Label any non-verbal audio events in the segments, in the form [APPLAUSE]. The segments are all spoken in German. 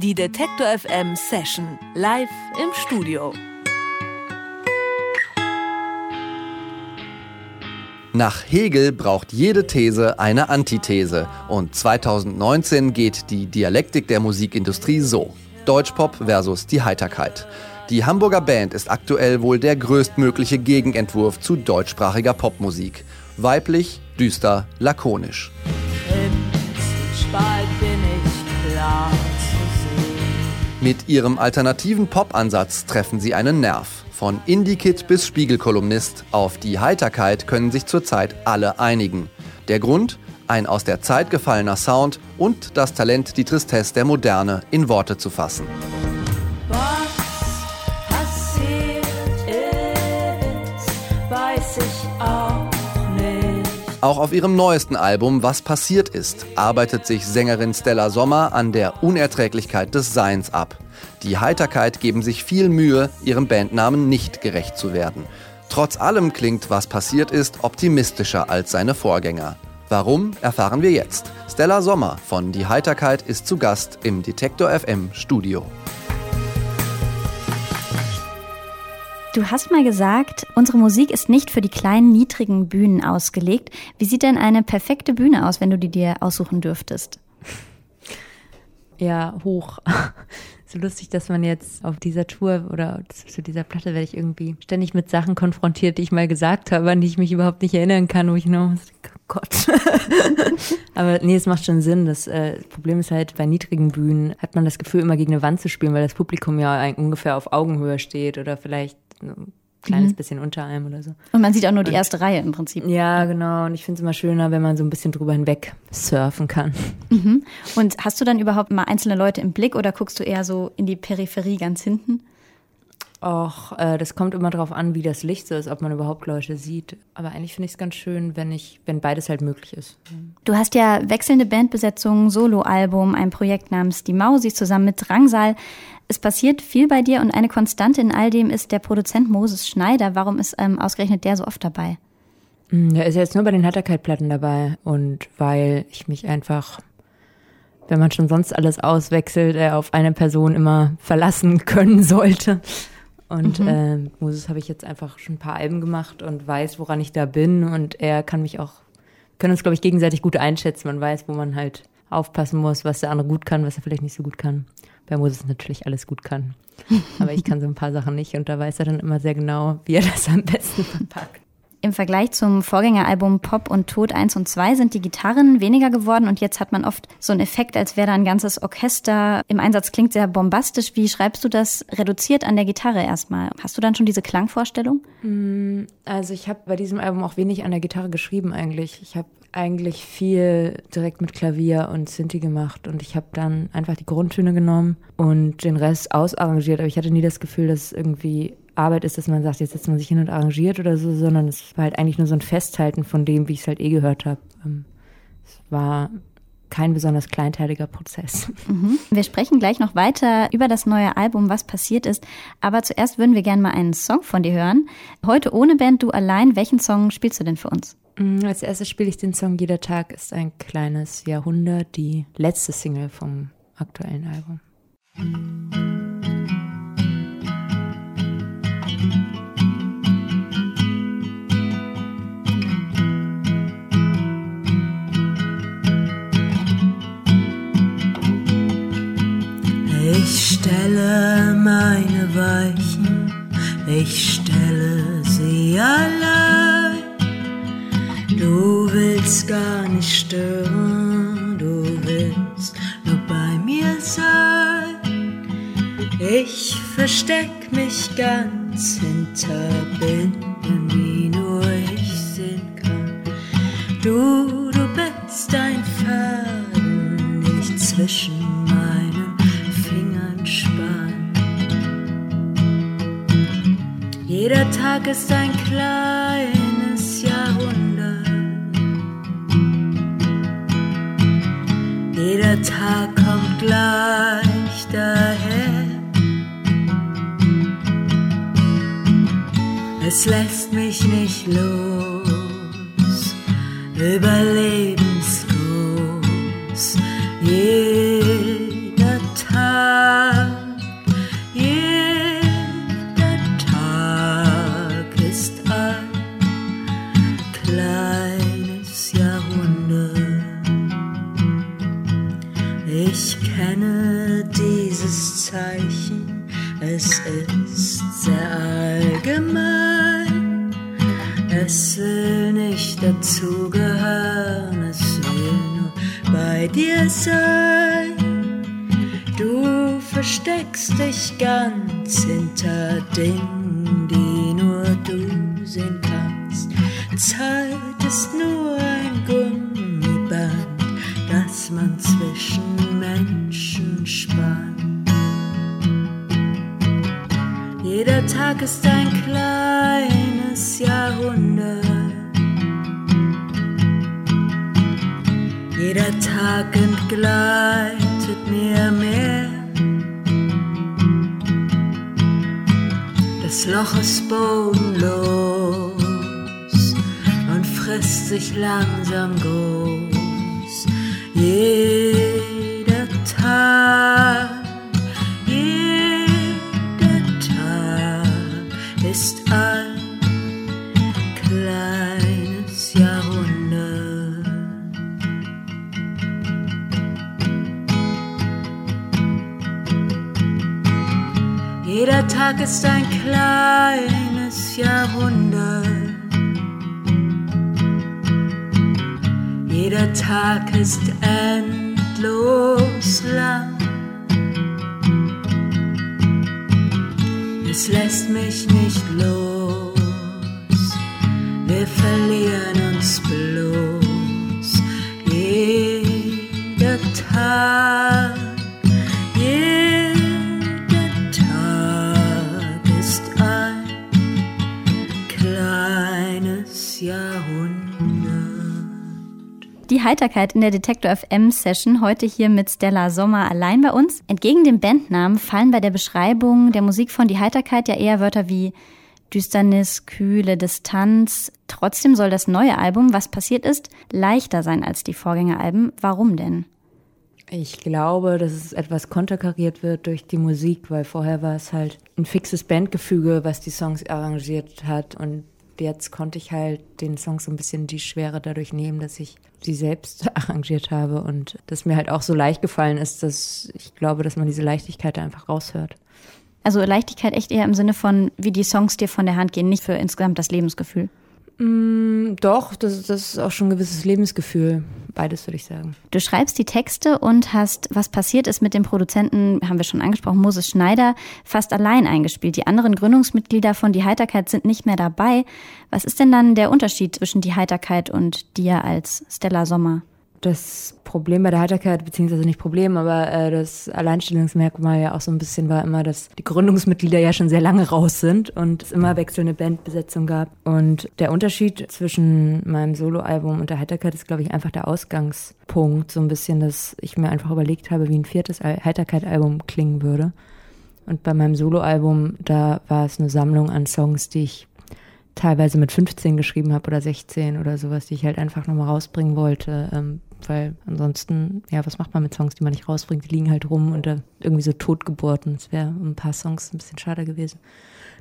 Die Detektor FM Session live im Studio. Nach Hegel braucht jede These eine Antithese. Und 2019 geht die Dialektik der Musikindustrie so. Deutschpop versus die Heiterkeit. Die Hamburger Band ist aktuell wohl der größtmögliche Gegenentwurf zu deutschsprachiger Popmusik. Weiblich, düster, lakonisch. Mit ihrem alternativen Pop-Ansatz treffen sie einen Nerv. Von Indie-Kid bis Spiegelkolumnist, auf die Heiterkeit können sich zurzeit alle einigen. Der Grund? Ein aus der Zeit gefallener Sound und das Talent, die Tristesse der Moderne in Worte zu fassen. Auch auf ihrem neuesten Album Was passiert ist, arbeitet sich Sängerin Stella Sommer an der Unerträglichkeit des Seins ab. Die Heiterkeit geben sich viel Mühe, ihrem Bandnamen nicht gerecht zu werden. Trotz allem klingt Was passiert ist optimistischer als seine Vorgänger. Warum, erfahren wir jetzt. Stella Sommer von Die Heiterkeit ist zu Gast im Detektor FM Studio. Du hast mal gesagt, unsere Musik ist nicht für die kleinen, niedrigen Bühnen ausgelegt. Wie sieht denn eine perfekte Bühne aus, wenn du die dir aussuchen dürftest? Ja, hoch. [LAUGHS] so lustig, dass man jetzt auf dieser Tour oder zu dieser Platte werde ich irgendwie ständig mit Sachen konfrontiert, die ich mal gesagt habe, an die ich mich überhaupt nicht erinnern kann, wo ich nur, oh Gott. [LAUGHS] Aber nee, es macht schon Sinn. Das, äh, das Problem ist halt, bei niedrigen Bühnen hat man das Gefühl, immer gegen eine Wand zu spielen, weil das Publikum ja ungefähr auf Augenhöhe steht oder vielleicht ein kleines mhm. bisschen unter einem oder so. Und man sieht auch nur die erste Reihe im Prinzip. Ja, genau. Und ich finde es immer schöner, wenn man so ein bisschen drüber hinweg surfen kann. Mhm. Und hast du dann überhaupt mal einzelne Leute im Blick oder guckst du eher so in die Peripherie ganz hinten? Och, äh, das kommt immer darauf an, wie das Licht so ist, ob man überhaupt Leute sieht. Aber eigentlich finde ich es ganz schön, wenn ich, wenn beides halt möglich ist. Du hast ja wechselnde Bandbesetzungen, Soloalbum, ein Projekt namens Die Mausis zusammen mit Drangsal. Es passiert viel bei dir und eine Konstante in all dem ist der Produzent Moses Schneider. Warum ist ähm, ausgerechnet der so oft dabei? Mm, der ist jetzt nur bei den Hatterkeit-Platten dabei und weil ich mich einfach wenn man schon sonst alles auswechselt, äh, auf eine Person immer verlassen [LAUGHS] können sollte. Und mhm. äh, Moses habe ich jetzt einfach schon ein paar Alben gemacht und weiß, woran ich da bin. Und er kann mich auch, können uns, glaube ich, gegenseitig gut einschätzen. Man weiß, wo man halt aufpassen muss, was der andere gut kann, was er vielleicht nicht so gut kann. Bei Moses natürlich alles gut kann. [LAUGHS] Aber ich kann so ein paar Sachen nicht und da weiß er dann immer sehr genau, wie er das am besten verpackt. Im Vergleich zum Vorgängeralbum Pop und Tod 1 und 2 sind die Gitarren weniger geworden und jetzt hat man oft so einen Effekt, als wäre da ein ganzes Orchester im Einsatz. Klingt sehr bombastisch. Wie schreibst du das reduziert an der Gitarre erstmal? Hast du dann schon diese Klangvorstellung? Mm, also ich habe bei diesem Album auch wenig an der Gitarre geschrieben eigentlich. Ich habe eigentlich viel direkt mit Klavier und Synthi gemacht und ich habe dann einfach die Grundtöne genommen und den Rest ausarrangiert. Aber ich hatte nie das Gefühl, dass irgendwie Arbeit ist, dass man sagt, jetzt setzt man sich hin und arrangiert oder so, sondern es war halt eigentlich nur so ein Festhalten von dem, wie ich es halt eh gehört habe. Ähm, es war kein besonders kleinteiliger Prozess. Mhm. Wir sprechen gleich noch weiter über das neue Album, was passiert ist. Aber zuerst würden wir gerne mal einen Song von dir hören. Heute ohne Band, du allein. Welchen Song spielst du denn für uns? Mm, als erstes spiele ich den Song Jeder Tag ist ein kleines Jahrhundert, die letzte Single vom aktuellen Album. Stelle meine Weichen, ich stelle sie allein. Du willst gar nicht stören, du willst nur bei mir sein. Ich versteck mich ganz hinter Binden, wie nur ich sehen kann. Du, du bist ein Faden, nicht zwischen Jeder Tag ist ein kleines Jahrhundert. Jeder Tag kommt gleich daher. Es lässt mich nicht los, überlebensgroß. Jeder versteckst dich ganz hinter Dingen, die nur du sehen kannst. Zeit ist nur ein Gummiband, das man zwischen Menschen spannt. Jeder Tag ist ein kleines Jahrhundert. Jeder Tag entgleitet Loch ist bodenlos und frisst sich langsam groß. Jeder Tag ist ein kleines Jahrhundert. Jeder Tag ist endlos lang. Es lässt mich nicht los. Wir verlieren uns bloß. Jeder Tag, kleines Jahrhundert. Die Heiterkeit in der Detektor FM Session heute hier mit Stella Sommer allein bei uns. Entgegen dem Bandnamen fallen bei der Beschreibung der Musik von Die Heiterkeit ja eher Wörter wie Düsternis, Kühle, Distanz. Trotzdem soll das neue Album, was passiert ist, leichter sein als die Vorgängeralben. Warum denn? Ich glaube, dass es etwas konterkariert wird durch die Musik, weil vorher war es halt ein fixes Bandgefüge, was die Songs arrangiert hat. Und jetzt konnte ich halt den Songs so ein bisschen die Schwere dadurch nehmen, dass ich sie selbst [LAUGHS] arrangiert habe und dass mir halt auch so leicht gefallen ist, dass ich glaube, dass man diese Leichtigkeit da einfach raushört. Also Leichtigkeit echt eher im Sinne von, wie die Songs dir von der Hand gehen, nicht für insgesamt das Lebensgefühl. Mm, doch, das, das ist auch schon ein gewisses Lebensgefühl. Beides würde ich sagen. Du schreibst die Texte und hast, was passiert ist mit dem Produzenten, haben wir schon angesprochen, Moses Schneider, fast allein eingespielt. Die anderen Gründungsmitglieder von Die Heiterkeit sind nicht mehr dabei. Was ist denn dann der Unterschied zwischen Die Heiterkeit und dir als Stella Sommer? Das Problem bei der Heiterkeit, beziehungsweise nicht Problem, aber äh, das Alleinstellungsmerkmal ja auch so ein bisschen war immer, dass die Gründungsmitglieder ja schon sehr lange raus sind und es immer wechselnde Bandbesetzung gab. Und der Unterschied zwischen meinem Soloalbum und der Heiterkeit ist, glaube ich, einfach der Ausgangspunkt. So ein bisschen, dass ich mir einfach überlegt habe, wie ein viertes Heiterkeit-Album klingen würde. Und bei meinem Soloalbum, da war es eine Sammlung an Songs, die ich teilweise mit 15 geschrieben habe oder 16 oder sowas, die ich halt einfach nochmal rausbringen wollte. Ähm, weil ansonsten, ja, was macht man mit Songs, die man nicht rausbringt? Die liegen halt rum und irgendwie so Totgeburten. Das wäre ein paar Songs ein bisschen schade gewesen.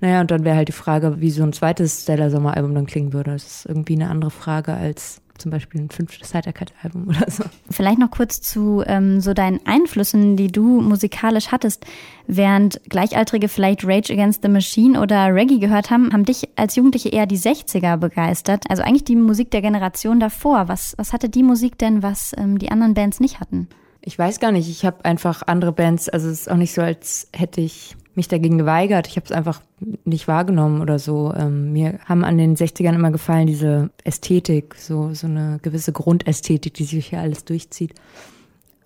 Naja, und dann wäre halt die Frage, wie so ein zweites Stella Sommer-Album dann klingen würde. Das ist irgendwie eine andere Frage als zum Beispiel ein fünftes Heiterkeit-Album oder so. Vielleicht noch kurz zu ähm, so deinen Einflüssen, die du musikalisch hattest. Während Gleichaltrige vielleicht Rage Against the Machine oder Reggae gehört haben, haben dich als Jugendliche eher die 60er begeistert. Also eigentlich die Musik der Generation davor. Was, was hatte die Musik denn, was ähm, die anderen Bands nicht hatten? Ich weiß gar nicht. Ich habe einfach andere Bands, also es ist auch nicht so, als hätte ich mich dagegen geweigert. Ich habe es einfach nicht wahrgenommen oder so. Ähm, mir haben an den 60ern immer gefallen diese Ästhetik, so, so eine gewisse Grundästhetik, die sich hier alles durchzieht.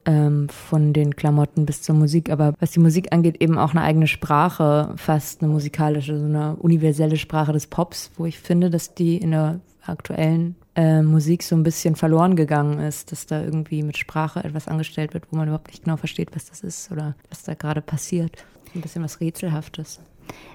Ähm, von den Klamotten bis zur Musik. Aber was die Musik angeht, eben auch eine eigene Sprache, fast eine musikalische, so eine universelle Sprache des Pops, wo ich finde, dass die in der aktuellen äh, Musik so ein bisschen verloren gegangen ist, dass da irgendwie mit Sprache etwas angestellt wird, wo man überhaupt nicht genau versteht, was das ist oder was da gerade passiert ein bisschen was Rätselhaftes.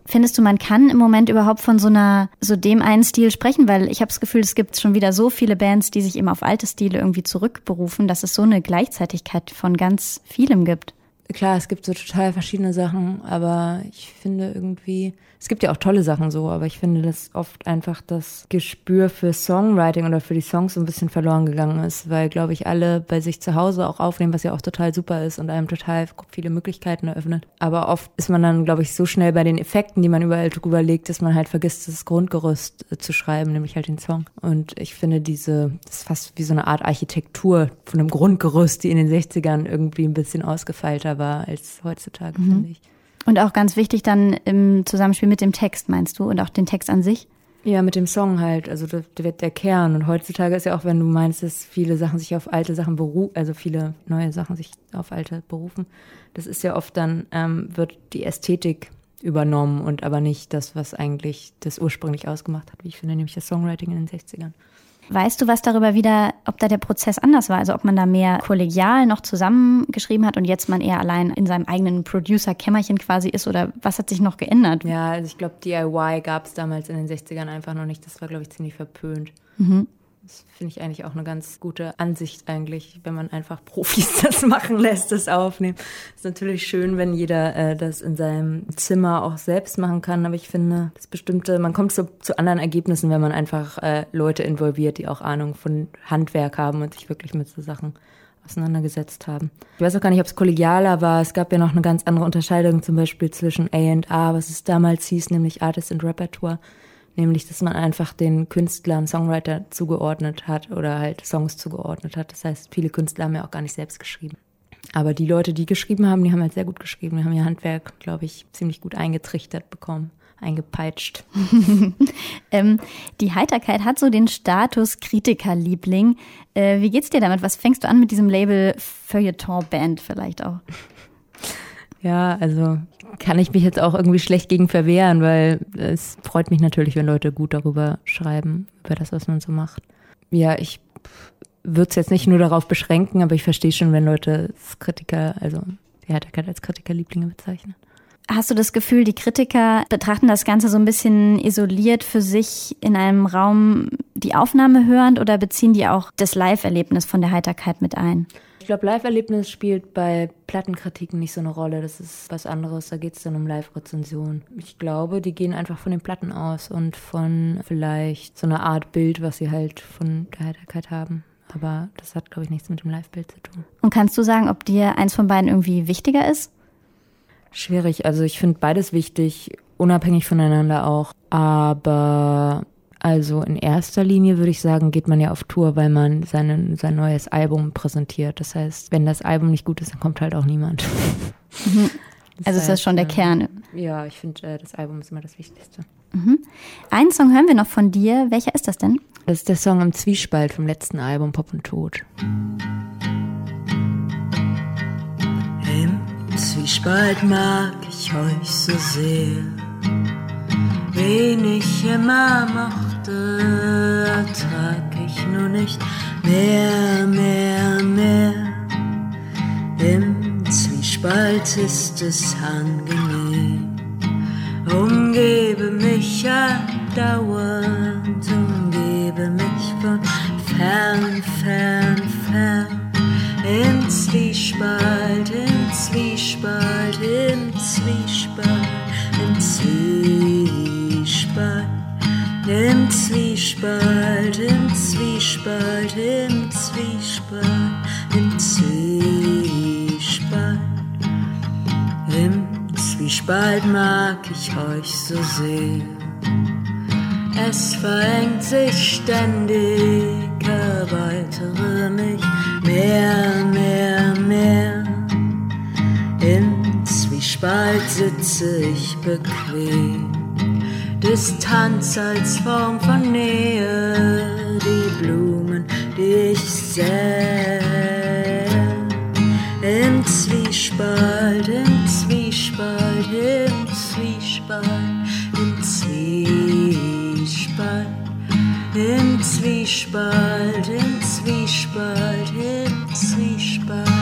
Findest du, man kann im Moment überhaupt von so einer, so dem einen Stil sprechen? Weil ich habe das Gefühl, es gibt schon wieder so viele Bands, die sich immer auf alte Stile irgendwie zurückberufen, dass es so eine Gleichzeitigkeit von ganz vielem gibt. klar, es gibt so total verschiedene Sachen, aber ich finde irgendwie, es gibt ja auch tolle Sachen so, aber ich finde, dass oft einfach das Gespür für Songwriting oder für die Songs so ein bisschen verloren gegangen ist, weil, glaube ich, alle bei sich zu Hause auch aufnehmen, was ja auch total super ist und einem total viele Möglichkeiten eröffnet. Aber oft ist man dann, glaube ich, so schnell bei den Effekten, die man überall drüber legt, dass man halt vergisst, das Grundgerüst äh, zu schreiben, nämlich halt den Song. Und ich finde diese, das ist fast wie so eine Art Architektur von einem Grundgerüst, die in den 60ern irgendwie ein bisschen ausgefeilter war als heutzutage, mhm. finde ich. Und auch ganz wichtig dann im Zusammenspiel mit dem Text, meinst du? Und auch den Text an sich? Ja, mit dem Song halt. Also das wird der Kern. Und heutzutage ist ja auch, wenn du meinst, dass viele Sachen sich auf alte Sachen berufen, also viele neue Sachen sich auf alte berufen, das ist ja oft dann, ähm, wird die Ästhetik übernommen und aber nicht das, was eigentlich das ursprünglich ausgemacht hat, wie ich finde, nämlich das Songwriting in den 60ern. Weißt du was darüber wieder, ob da der Prozess anders war? Also ob man da mehr kollegial noch zusammengeschrieben hat und jetzt man eher allein in seinem eigenen Producer-Kämmerchen quasi ist oder was hat sich noch geändert? Ja, also ich glaube, DIY gab es damals in den 60ern einfach noch nicht. Das war, glaube ich, ziemlich verpönt. Mhm. Das finde ich eigentlich auch eine ganz gute Ansicht eigentlich, wenn man einfach [LAUGHS] Profis das machen lässt, das aufnehmen. Ist natürlich schön, wenn jeder äh, das in seinem Zimmer auch selbst machen kann, aber ich finde, das bestimmte, man kommt zu, zu anderen Ergebnissen, wenn man einfach äh, Leute involviert, die auch Ahnung von Handwerk haben und sich wirklich mit so Sachen auseinandergesetzt haben. Ich weiß auch gar nicht, ob es kollegialer war. Es gab ja noch eine ganz andere Unterscheidung, zum Beispiel zwischen A&A, was es damals hieß, nämlich Artist and Repertoire nämlich dass man einfach den Künstlern Songwriter zugeordnet hat oder halt Songs zugeordnet hat. Das heißt, viele Künstler haben ja auch gar nicht selbst geschrieben. Aber die Leute, die geschrieben haben, die haben halt sehr gut geschrieben. Die haben ihr Handwerk, glaube ich, ziemlich gut eingetrichtert bekommen eingepeitscht. [LAUGHS] ähm, die Heiterkeit hat so den Status Kritikerliebling. Äh, wie geht's dir damit? Was fängst du an mit diesem Label Feuilleton Band vielleicht auch? Ja, also kann ich mich jetzt auch irgendwie schlecht gegen verwehren, weil es freut mich natürlich, wenn Leute gut darüber schreiben, über das, was man so macht. Ja, ich würde es jetzt nicht nur darauf beschränken, aber ich verstehe schon, wenn Leute Kritiker, also die Heiterkeit als Kritikerlieblinge bezeichnen. Hast du das Gefühl, die Kritiker betrachten das Ganze so ein bisschen isoliert für sich in einem Raum die Aufnahme hörend oder beziehen die auch das Live-Erlebnis von der Heiterkeit mit ein? Ich glaube, Live-Erlebnis spielt bei Plattenkritiken nicht so eine Rolle. Das ist was anderes. Da geht es dann um Live-Rezension. Ich glaube, die gehen einfach von den Platten aus und von vielleicht so einer Art Bild, was sie halt von der Heiterkeit haben. Aber das hat, glaube ich, nichts mit dem Live-Bild zu tun. Und kannst du sagen, ob dir eins von beiden irgendwie wichtiger ist? Schwierig. Also ich finde beides wichtig, unabhängig voneinander auch. Aber also in erster Linie würde ich sagen, geht man ja auf Tour, weil man seine, sein neues Album präsentiert. Das heißt, wenn das Album nicht gut ist, dann kommt halt auch niemand. Mhm. [LAUGHS] Also ist das schon der Kern? Ja, ich finde, äh, das Album ist immer das Wichtigste. Mhm. Einen Song hören wir noch von dir. Welcher ist das denn? Das ist der Song im Zwiespalt vom letzten Album Pop und Tod. Im Zwiespalt mag ich euch so sehr, wen ich immer mochte Worte ertrag ich nur nicht mehr, mehr, mehr. Im Zwiespalt ist es angenehm. Umgebe mich andauernd, umgebe mich von fern, fern, fern. Im Zwiespalt, im Zwiespalt, im Zwiespalt, Zwiespalt, im Zwiespalt, im Zwiespalt, im Zwiespalt. Im Zwiespalt mag ich euch so sehr. Es verengt sich ständig, erweitere mich mehr, mehr, mehr. Im Zwiespalt sitze ich bequem Distanz als Form von Nähe, die Blumen, die ich sähe. Im Zwiespalt, im Zwiespalt, im Zwiespalt, im Zwiespalt, im Zwiespalt, im Zwiespalt, im Zwiespalt,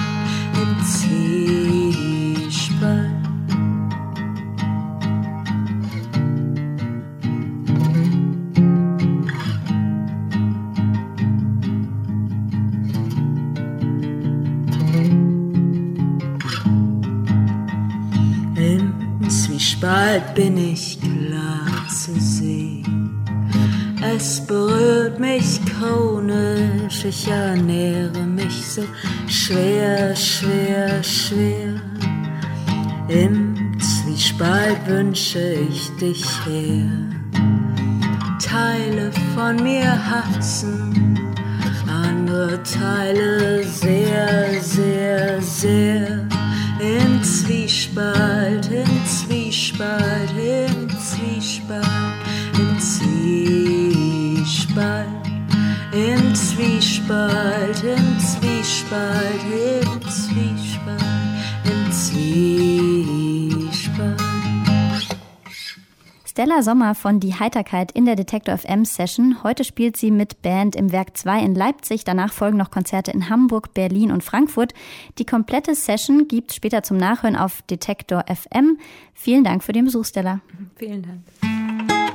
Zwiespalt bin ich klar zu sehen. Es berührt mich chronisch, ich ernähre mich so schwer, schwer, schwer. Im Zwiespalt wünsche ich dich her. Teile von mir hassen, andere Teile sehr, sehr, sehr. Im Zwiespalt, im Zwiespalt, im Zwiespalt, im Zwiespalt, im Zwiespalt, im Zwiespalt, im Stella Sommer von Die Heiterkeit in der Detektor FM Session. Heute spielt sie mit Band im Werk 2 in Leipzig. Danach folgen noch Konzerte in Hamburg, Berlin und Frankfurt. Die komplette Session gibt später zum Nachhören auf Detektor FM. Vielen Dank für den Besuch, Stella. Vielen Dank.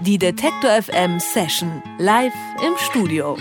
Die Detektor FM Session live im Studio.